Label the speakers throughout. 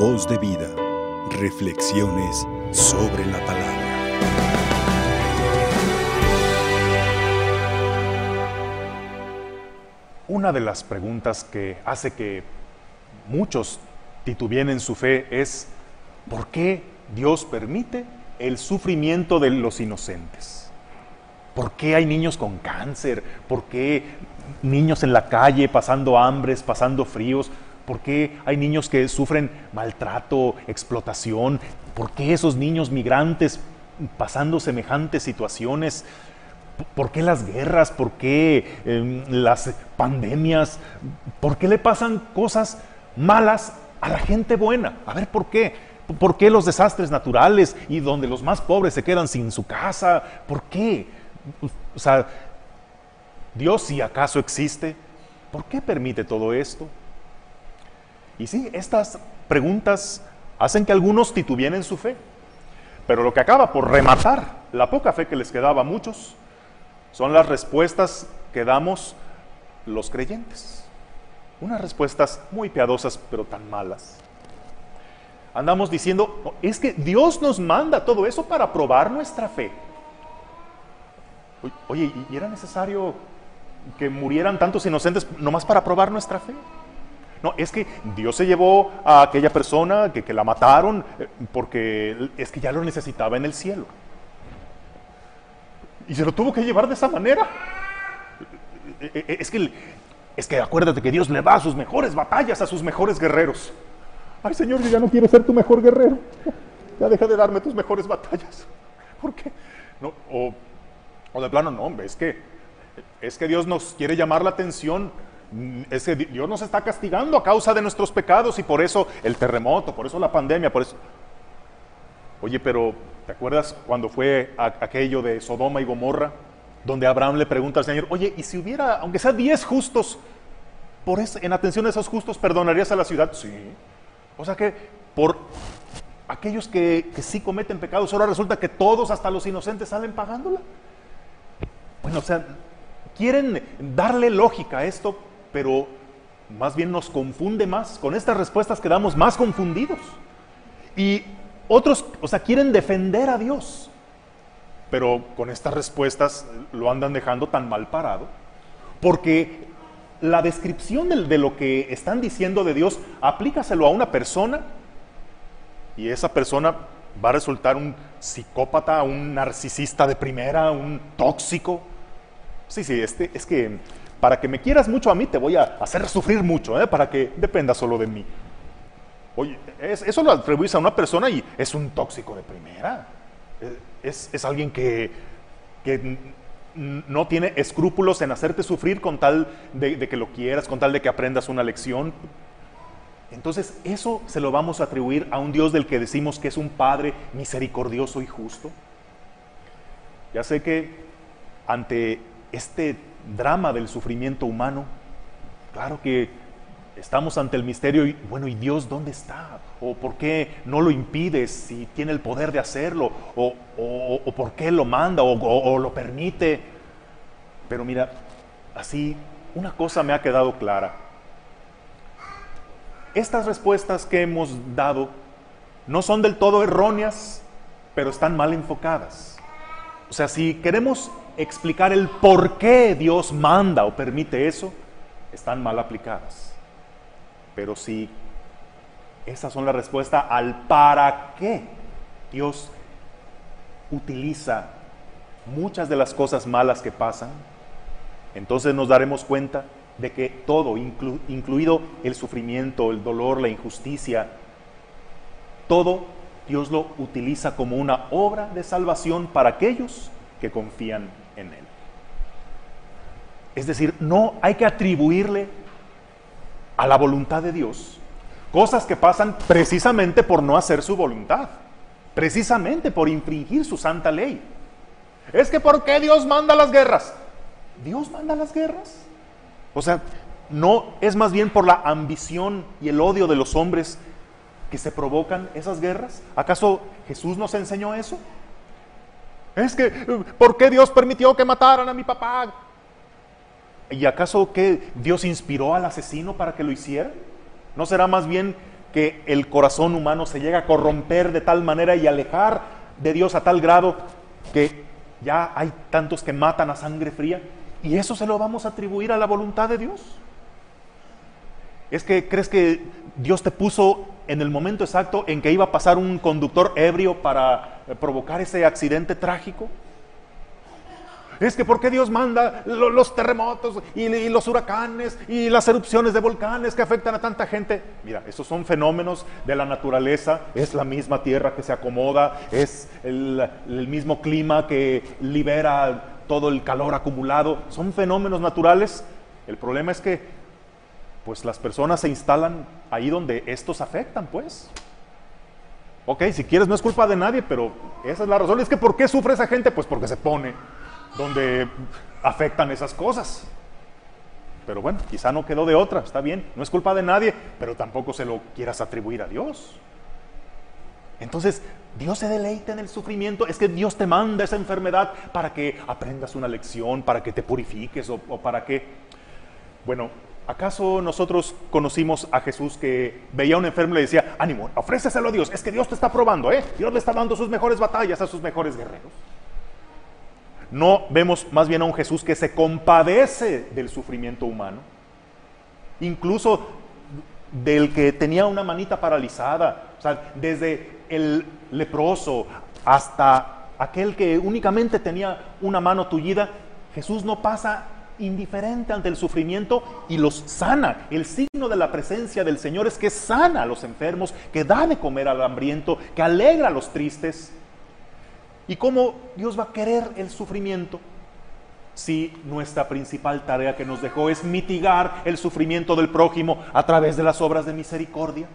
Speaker 1: Voz de vida. Reflexiones sobre la palabra.
Speaker 2: Una de las preguntas que hace que muchos titubeen en su fe es ¿por qué Dios permite el sufrimiento de los inocentes? ¿Por qué hay niños con cáncer? ¿Por qué niños en la calle pasando hambres, pasando fríos? ¿Por qué hay niños que sufren maltrato, explotación? ¿Por qué esos niños migrantes pasando semejantes situaciones? ¿Por qué las guerras? ¿Por qué eh, las pandemias? ¿Por qué le pasan cosas malas a la gente buena? A ver, ¿por qué? ¿Por qué los desastres naturales y donde los más pobres se quedan sin su casa? ¿Por qué? O sea, Dios si acaso existe, ¿por qué permite todo esto? Y sí, estas preguntas hacen que algunos titubeen en su fe. Pero lo que acaba por rematar la poca fe que les quedaba a muchos son las respuestas que damos los creyentes. Unas respuestas muy piadosas, pero tan malas. Andamos diciendo, es que Dios nos manda todo eso para probar nuestra fe. Oye, ¿y era necesario que murieran tantos inocentes nomás para probar nuestra fe? No, es que Dios se llevó a aquella persona que, que la mataron eh, porque es que ya lo necesitaba en el cielo. Y se lo tuvo que llevar de esa manera. Eh, eh, es que, es que acuérdate que Dios le da sus mejores batallas a sus mejores guerreros. Ay Señor, yo ya no quiero ser tu mejor guerrero. Ya deja de darme tus mejores batallas. ¿Por qué? No, o, o de plano, no, hombre, es que, es que Dios nos quiere llamar la atención es que Dios nos está castigando a causa de nuestros pecados y por eso el terremoto, por eso la pandemia, por eso... Oye, pero ¿te acuerdas cuando fue aquello de Sodoma y Gomorra? Donde Abraham le pregunta al Señor, oye, ¿y si hubiera, aunque sea 10 justos, por en atención a esos justos, perdonarías a la ciudad? Sí. O sea que por aquellos que, que sí cometen pecados, ahora resulta que todos, hasta los inocentes, salen pagándola. Bueno, o sea, quieren darle lógica a esto, pero más bien nos confunde más. Con estas respuestas quedamos más confundidos. Y otros, o sea, quieren defender a Dios, pero con estas respuestas lo andan dejando tan mal parado, porque la descripción de, lo que están diciendo de Dios, aplícaselo a una persona y esa persona va a resultar un psicópata, un narcisista de primera, un tóxico. Sí, sí, este, es que para que me quieras mucho a mí, te voy a hacer sufrir mucho, ¿eh? para que dependa solo de mí. Oye, eso lo atribuís a una persona y es un tóxico de primera. Es, alguien que, no tiene escrúpulos en hacerte sufrir con tal de, de que lo quieras, con tal de que aprendas una lección. Entonces, eso se lo vamos a atribuir a un Dios del que decimos que es un Padre misericordioso y justo. Ya sé que ante este drama del sufrimiento humano, claro que estamos ante el misterio y bueno, ¿y Dios dónde está? ¿O por qué no lo impide si tiene el poder de hacerlo? ¿O, por qué lo manda o lo permite? Pero mira, así una cosa me ha quedado clara. Estas respuestas que hemos dado no son del todo erróneas, pero están mal enfocadas. O sea, si queremos explicar el por qué Dios manda o permite eso, están mal aplicadas. Pero si esas son la respuesta al para qué Dios utiliza muchas de las cosas malas que pasan, entonces nos daremos cuenta de que todo, incluido el sufrimiento, el dolor, la injusticia, todo Dios lo utiliza como una obra de salvación para aquellos que confían en Él. Es decir, no hay que atribuirle a la voluntad de Dios cosas que pasan precisamente por no hacer su voluntad, precisamente por infringir su santa ley. Es que ¿por qué Dios manda las guerras? ¿Dios manda las guerras? O sea, no es más bien por la ambición y el odio de los hombres que se provocan esas guerras. ¿Acaso Jesús nos enseñó eso? Es que, ¿por qué Dios permitió que mataran a mi papá? ¿Y acaso que Dios inspiró al asesino para que lo hiciera? ¿No será más bien que el corazón humano se llega a corromper de tal manera y alejar de Dios a tal grado que ya hay tantos que matan a sangre fría? ¿Y eso se lo vamos a atribuir a la voluntad de Dios? ¿Es que crees que Dios te puso en el momento exacto en que iba a pasar un conductor ebrio para provocar ese accidente trágico? Es que ¿por qué Dios manda los terremotos y, los huracanes y las erupciones de volcanes que afectan a tanta gente? Mira, esos son fenómenos de la naturaleza, es la misma tierra que se acomoda, es el, el mismo clima que libera todo el calor acumulado, son fenómenos naturales. El problema es que pues las personas se instalan ahí donde estos afectan, pues. Ok, si quieres no es culpa de nadie, pero esa es la razón. Es que ¿por qué sufre esa gente? Pues porque se pone donde afectan esas cosas. Pero bueno, quizá no quedó de otra, está bien, no es culpa de nadie, pero tampoco se lo quieras atribuir a Dios. Entonces, Dios se deleita en el sufrimiento, es que Dios te manda esa enfermedad para que aprendas una lección, para que te purifiques o, para que, bueno, ¿acaso nosotros conocimos a Jesús que veía a un enfermo y le decía, ánimo, ofréceselo a Dios, es que Dios te está probando, ¿eh? Dios le está dando sus mejores batallas a sus mejores guerreros. No vemos más bien a un Jesús que se compadece del sufrimiento humano, incluso del que tenía una manita paralizada, o sea, desde el leproso hasta aquel que únicamente tenía una mano tullida, Jesús no pasa indiferente ante el sufrimiento y los sana. El signo de la presencia del Señor es que sana a los enfermos, que da de comer al hambriento, que alegra a los tristes. ¿Y cómo Dios va a querer el sufrimiento? Si nuestra principal tarea que nos dejó es mitigar el sufrimiento del prójimo a través de las obras de misericordia.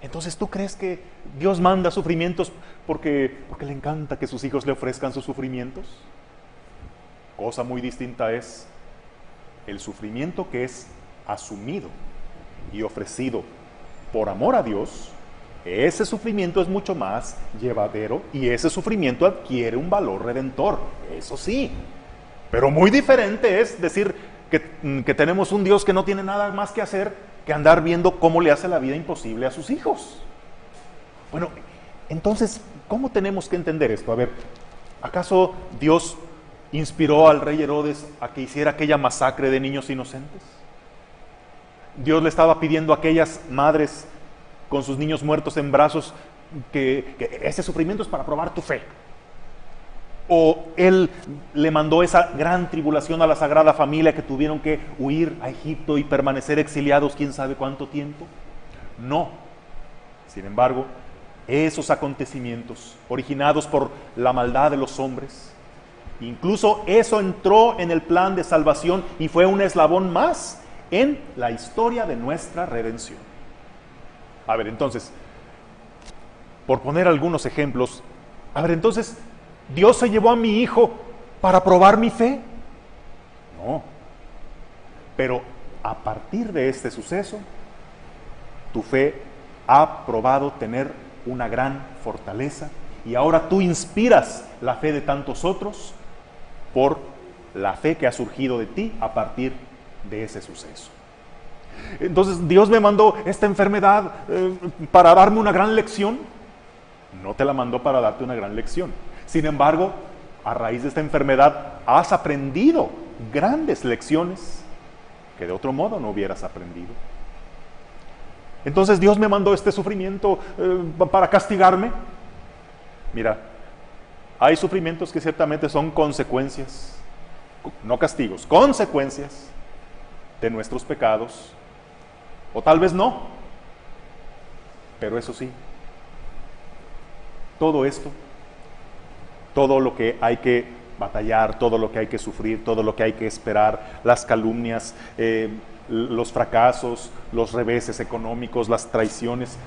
Speaker 2: Entonces, ¿tú crees que Dios manda sufrimientos porque, porque le encanta que sus hijos le ofrezcan sus sufrimientos? Cosa muy distinta es el sufrimiento que es asumido y ofrecido por amor a Dios ese sufrimiento es mucho más llevadero y ese sufrimiento adquiere un valor redentor, eso sí. Pero muy diferente es decir que, mm, que, tenemos un Dios que no tiene nada más que hacer que andar viendo cómo le hace la vida imposible a sus hijos. Bueno, entonces, ¿cómo tenemos que entender esto? A ver, ¿acaso Dios inspiró al rey Herodes a que hiciera aquella masacre de niños inocentes? Dios le estaba pidiendo a aquellas madres con sus niños muertos en brazos, que, ese sufrimiento es para probar tu fe. O Él le mandó esa gran tribulación a la Sagrada Familia que tuvieron que huir a Egipto y permanecer exiliados quién sabe cuánto tiempo. No. Sin embargo, esos acontecimientos originados por la maldad de los hombres, incluso eso entró en el plan de salvación y fue un eslabón más en la historia de nuestra redención. A ver, entonces, por poner algunos ejemplos, a ver, entonces, ¿Dios se llevó a mi hijo para probar mi fe? No. Pero a partir de este suceso, tu fe ha probado tener una gran fortaleza y ahora tú inspiras la fe de tantos otros por la fe que ha surgido de ti a partir de ese suceso. Entonces Dios me mandó esta enfermedad eh, para darme una gran lección. No te la mandó para darte una gran lección. Sin embargo, a raíz de esta enfermedad has aprendido grandes lecciones que de otro modo no hubieras aprendido. Entonces Dios me mandó este sufrimiento eh, para castigarme. Mira, hay sufrimientos que ciertamente son consecuencias, no castigos, consecuencias de nuestros pecados o tal vez no. Pero eso sí, todo esto, todo lo que hay que batallar, todo lo que hay que sufrir, todo lo que hay que esperar, las calumnias, eh, los fracasos, los reveses económicos, las traiciones,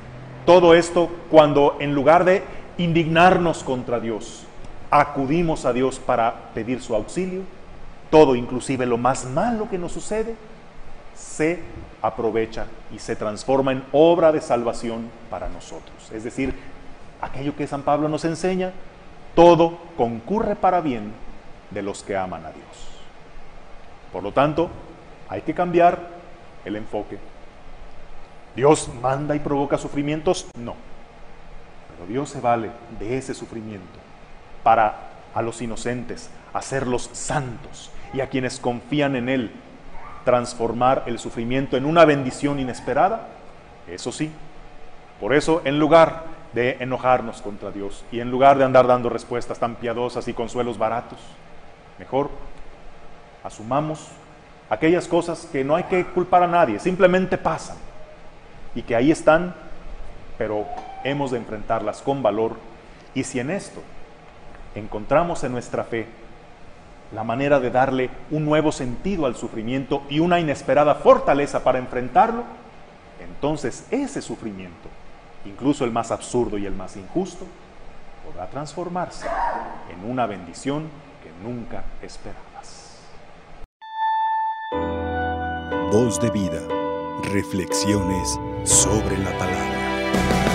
Speaker 2: todo esto cuando en lugar de indignarnos contra Dios, acudimos a Dios para pedir su auxilio, todo, inclusive lo más malo que nos sucede, se aprovecha y se transforma en obra de salvación para nosotros. Es decir, aquello que San Pablo nos enseña, todo concurre para bien de los que aman a Dios. Por lo tanto, hay que cambiar el enfoque. ¿Dios manda y provoca sufrimientos? No. Pero Dios se vale de ese sufrimiento para a los inocentes hacerlos santos y a quienes confían en Él transformar el sufrimiento en una bendición inesperada. Eso sí. Por eso, en lugar de enojarnos contra Dios y en lugar de andar dando respuestas tan piadosas y consuelos baratos, mejor asumamos aquellas cosas que no hay que culpar a nadie, simplemente pasan y que ahí están, pero hemos de enfrentarlas con valor. Y si en esto encontramos en nuestra fe la manera de darle un nuevo sentido al sufrimiento y una inesperada fortaleza para enfrentarlo, entonces ese sufrimiento, incluso el más absurdo y el más injusto, podrá transformarse en una bendición que nunca esperabas.
Speaker 1: Voz de vida, reflexiones sobre la palabra.